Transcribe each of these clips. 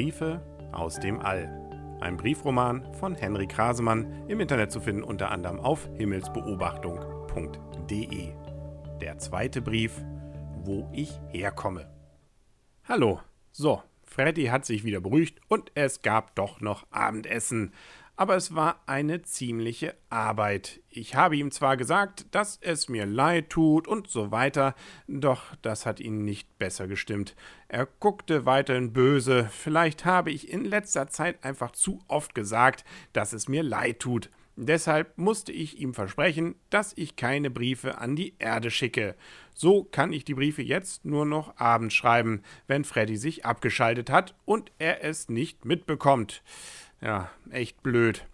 Briefe aus dem All. Ein Briefroman von Henry Krasemann, im Internet zu finden unter anderem auf himmelsbeobachtung.de. Der zweite Brief, wo ich herkomme. Hallo, so, Freddy hat sich wieder beruhigt und es gab doch noch Abendessen aber es war eine ziemliche Arbeit. Ich habe ihm zwar gesagt, dass es mir leid tut und so weiter, doch das hat ihn nicht besser gestimmt. Er guckte weiterhin böse. Vielleicht habe ich in letzter Zeit einfach zu oft gesagt, dass es mir leid tut. Deshalb musste ich ihm versprechen, dass ich keine Briefe an die Erde schicke. So kann ich die Briefe jetzt nur noch abends schreiben, wenn Freddy sich abgeschaltet hat und er es nicht mitbekommt. Ja, echt blöd.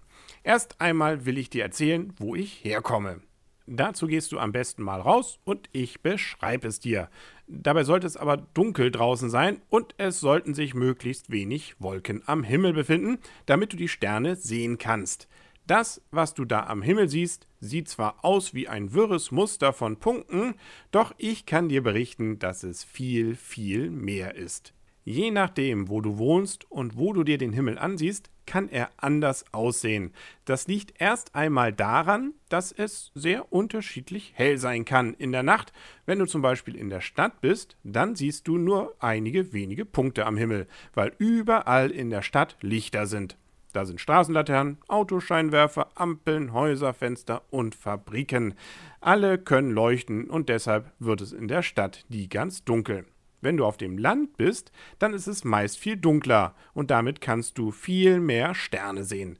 Erst einmal will ich dir erzählen, wo ich herkomme. Dazu gehst du am besten mal raus und ich beschreibe es dir. Dabei sollte es aber dunkel draußen sein und es sollten sich möglichst wenig Wolken am Himmel befinden, damit du die Sterne sehen kannst. Das, was du da am Himmel siehst, sieht zwar aus wie ein wirres Muster von Punkten, doch ich kann dir berichten, dass es viel, viel mehr ist. Je nachdem, wo du wohnst und wo du dir den Himmel ansiehst, kann er anders aussehen. Das liegt erst einmal daran, dass es sehr unterschiedlich hell sein kann in der Nacht. Wenn du zum Beispiel in der Stadt bist, dann siehst du nur einige wenige Punkte am Himmel, weil überall in der Stadt Lichter sind. Da sind Straßenlaternen, Autoscheinwerfer, Ampeln, Häuser, Fenster und Fabriken. Alle können leuchten und deshalb wird es in der Stadt die ganz dunkel. Wenn du auf dem Land bist, dann ist es meist viel dunkler und damit kannst du viel mehr Sterne sehen.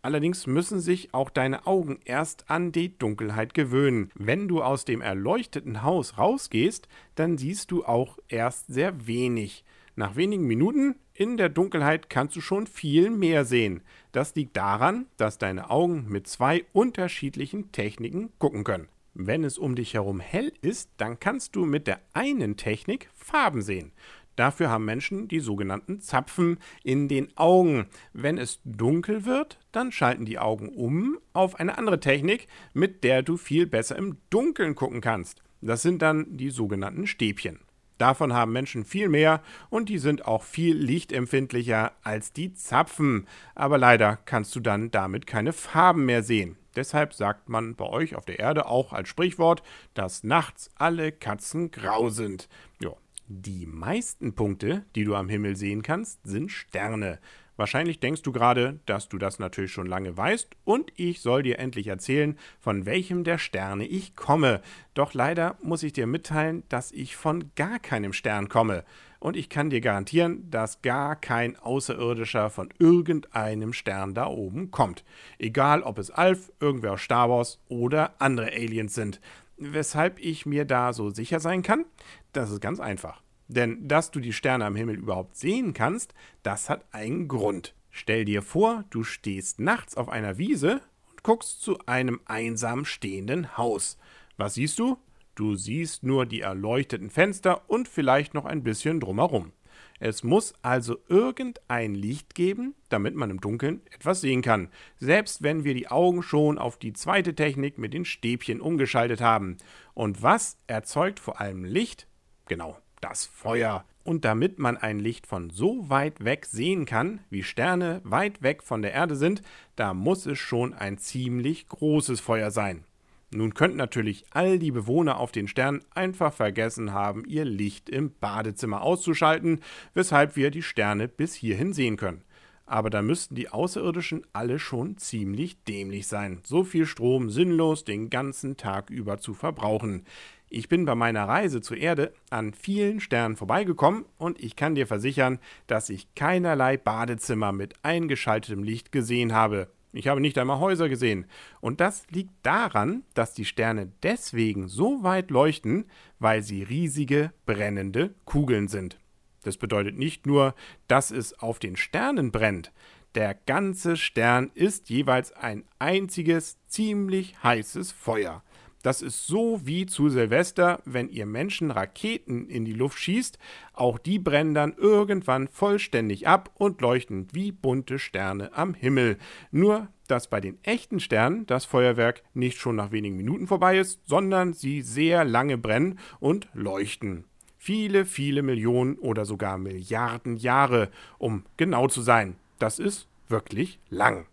Allerdings müssen sich auch deine Augen erst an die Dunkelheit gewöhnen. Wenn du aus dem erleuchteten Haus rausgehst, dann siehst du auch erst sehr wenig. Nach wenigen Minuten in der Dunkelheit kannst du schon viel mehr sehen. Das liegt daran, dass deine Augen mit zwei unterschiedlichen Techniken gucken können. Wenn es um dich herum hell ist, dann kannst du mit der einen Technik Farben sehen. Dafür haben Menschen die sogenannten Zapfen in den Augen. Wenn es dunkel wird, dann schalten die Augen um auf eine andere Technik, mit der du viel besser im Dunkeln gucken kannst. Das sind dann die sogenannten Stäbchen. Davon haben Menschen viel mehr und die sind auch viel lichtempfindlicher als die Zapfen. Aber leider kannst du dann damit keine Farben mehr sehen. Deshalb sagt man bei euch auf der Erde auch als Sprichwort, dass nachts alle Katzen grau sind. Ja, die meisten Punkte, die du am Himmel sehen kannst, sind Sterne. Wahrscheinlich denkst du gerade, dass du das natürlich schon lange weißt und ich soll dir endlich erzählen, von welchem der Sterne ich komme. Doch leider muss ich dir mitteilen, dass ich von gar keinem Stern komme. Und ich kann dir garantieren, dass gar kein Außerirdischer von irgendeinem Stern da oben kommt. Egal, ob es Alf, irgendwer aus Star Wars oder andere Aliens sind. Weshalb ich mir da so sicher sein kann? Das ist ganz einfach. Denn dass du die Sterne am Himmel überhaupt sehen kannst, das hat einen Grund. Stell dir vor, du stehst nachts auf einer Wiese und guckst zu einem einsam stehenden Haus. Was siehst du? Du siehst nur die erleuchteten Fenster und vielleicht noch ein bisschen drumherum. Es muss also irgendein Licht geben, damit man im Dunkeln etwas sehen kann, selbst wenn wir die Augen schon auf die zweite Technik mit den Stäbchen umgeschaltet haben. Und was erzeugt vor allem Licht? Genau, das Feuer. Und damit man ein Licht von so weit weg sehen kann, wie Sterne weit weg von der Erde sind, da muss es schon ein ziemlich großes Feuer sein. Nun könnten natürlich all die Bewohner auf den Sternen einfach vergessen haben, ihr Licht im Badezimmer auszuschalten, weshalb wir die Sterne bis hierhin sehen können. Aber da müssten die Außerirdischen alle schon ziemlich dämlich sein, so viel Strom sinnlos den ganzen Tag über zu verbrauchen. Ich bin bei meiner Reise zur Erde an vielen Sternen vorbeigekommen und ich kann dir versichern, dass ich keinerlei Badezimmer mit eingeschaltetem Licht gesehen habe. Ich habe nicht einmal Häuser gesehen. Und das liegt daran, dass die Sterne deswegen so weit leuchten, weil sie riesige, brennende Kugeln sind. Das bedeutet nicht nur, dass es auf den Sternen brennt. Der ganze Stern ist jeweils ein einziges, ziemlich heißes Feuer. Das ist so wie zu Silvester, wenn ihr Menschen Raketen in die Luft schießt. Auch die brennen dann irgendwann vollständig ab und leuchten wie bunte Sterne am Himmel. Nur, dass bei den echten Sternen das Feuerwerk nicht schon nach wenigen Minuten vorbei ist, sondern sie sehr lange brennen und leuchten. Viele, viele Millionen oder sogar Milliarden Jahre, um genau zu sein. Das ist wirklich lang.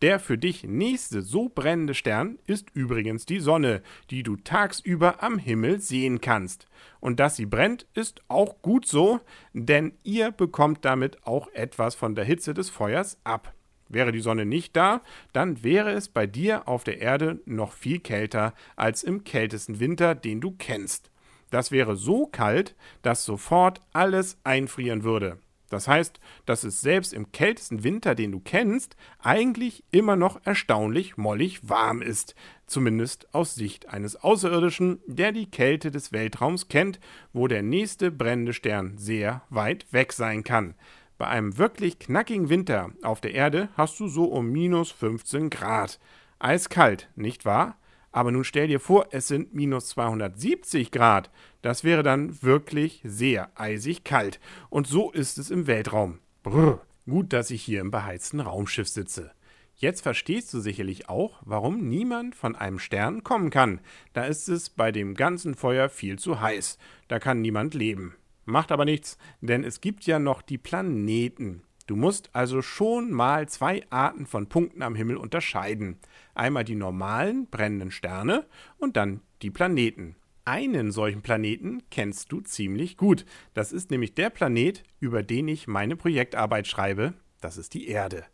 Der für dich nächste so brennende Stern ist übrigens die Sonne, die du tagsüber am Himmel sehen kannst. Und dass sie brennt, ist auch gut so, denn ihr bekommt damit auch etwas von der Hitze des Feuers ab. Wäre die Sonne nicht da, dann wäre es bei dir auf der Erde noch viel kälter als im kältesten Winter, den du kennst. Das wäre so kalt, dass sofort alles einfrieren würde. Das heißt, dass es selbst im kältesten Winter, den du kennst, eigentlich immer noch erstaunlich mollig warm ist. Zumindest aus Sicht eines Außerirdischen, der die Kälte des Weltraums kennt, wo der nächste brennende Stern sehr weit weg sein kann. Bei einem wirklich knackigen Winter auf der Erde hast du so um minus 15 Grad. Eiskalt, nicht wahr? Aber nun stell dir vor, es sind minus 270 Grad. Das wäre dann wirklich sehr eisig kalt. Und so ist es im Weltraum. Brr. Gut, dass ich hier im beheizten Raumschiff sitze. Jetzt verstehst du sicherlich auch, warum niemand von einem Stern kommen kann. Da ist es bei dem ganzen Feuer viel zu heiß. Da kann niemand leben. Macht aber nichts, denn es gibt ja noch die Planeten. Du musst also schon mal zwei Arten von Punkten am Himmel unterscheiden. Einmal die normalen brennenden Sterne und dann die Planeten. Einen solchen Planeten kennst du ziemlich gut. Das ist nämlich der Planet, über den ich meine Projektarbeit schreibe. Das ist die Erde.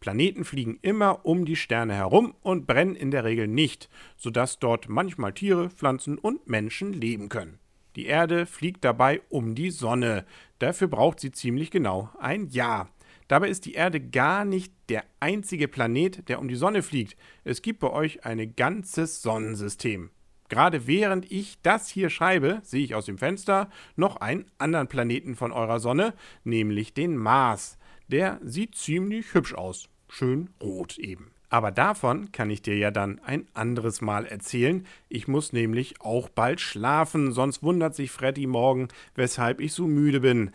Planeten fliegen immer um die Sterne herum und brennen in der Regel nicht, sodass dort manchmal Tiere, Pflanzen und Menschen leben können. Die Erde fliegt dabei um die Sonne. Dafür braucht sie ziemlich genau ein Jahr. Dabei ist die Erde gar nicht der einzige Planet, der um die Sonne fliegt. Es gibt bei euch ein ganzes Sonnensystem. Gerade während ich das hier schreibe, sehe ich aus dem Fenster noch einen anderen Planeten von eurer Sonne, nämlich den Mars. Der sieht ziemlich hübsch aus. Schön rot eben. Aber davon kann ich dir ja dann ein anderes Mal erzählen. Ich muss nämlich auch bald schlafen, sonst wundert sich Freddy morgen, weshalb ich so müde bin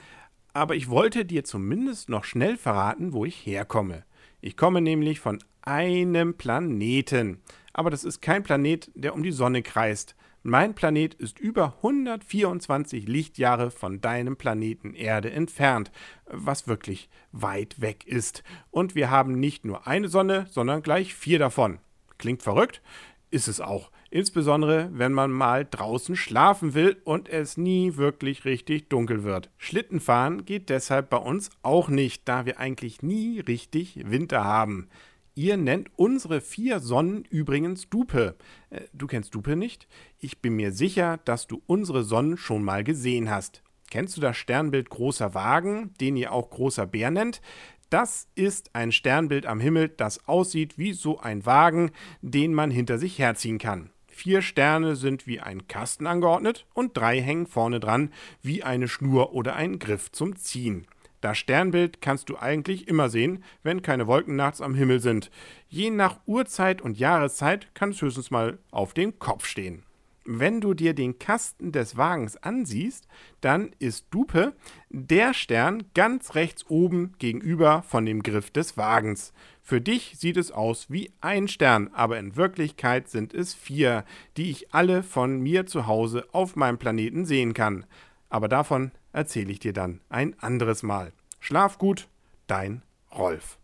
aber ich wollte dir zumindest noch schnell verraten, wo ich herkomme. Ich komme nämlich von einem Planeten. Aber das ist kein Planet, der um die Sonne kreist. Mein Planet ist über 124 Lichtjahre von deinem Planeten Erde entfernt, was wirklich weit weg ist. Und wir haben nicht nur eine Sonne, sondern gleich vier davon. Klingt verrückt? Ist es auch. Insbesondere, wenn man mal draußen schlafen will und es nie wirklich richtig dunkel wird. Schlittenfahren geht deshalb bei uns auch nicht, da wir eigentlich nie richtig Winter haben. Ihr nennt unsere vier Sonnen übrigens Dupe. Äh, du kennst Dupe nicht? Ich bin mir sicher, dass du unsere Sonnen schon mal gesehen hast. Kennst du das Sternbild Großer Wagen, den ihr auch Großer Bär nennt? Das ist ein Sternbild am Himmel, das aussieht wie so ein Wagen, den man hinter sich herziehen kann. Vier Sterne sind wie ein Kasten angeordnet und drei hängen vorne dran wie eine Schnur oder ein Griff zum Ziehen. Das Sternbild kannst du eigentlich immer sehen, wenn keine Wolken nachts am Himmel sind. Je nach Uhrzeit und Jahreszeit kann es höchstens mal auf den Kopf stehen. Wenn du dir den Kasten des Wagens ansiehst, dann ist Dupe der Stern ganz rechts oben gegenüber von dem Griff des Wagens. Für dich sieht es aus wie ein Stern, aber in Wirklichkeit sind es vier, die ich alle von mir zu Hause auf meinem Planeten sehen kann. Aber davon erzähle ich dir dann ein anderes Mal. Schlaf gut, dein Rolf.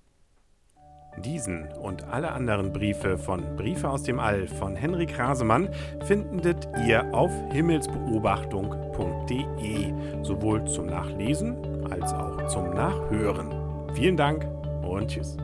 Diesen und alle anderen Briefe von Briefe aus dem All von Henrik Rasemann findet ihr auf himmelsbeobachtung.de, sowohl zum Nachlesen als auch zum Nachhören. Vielen Dank und tschüss.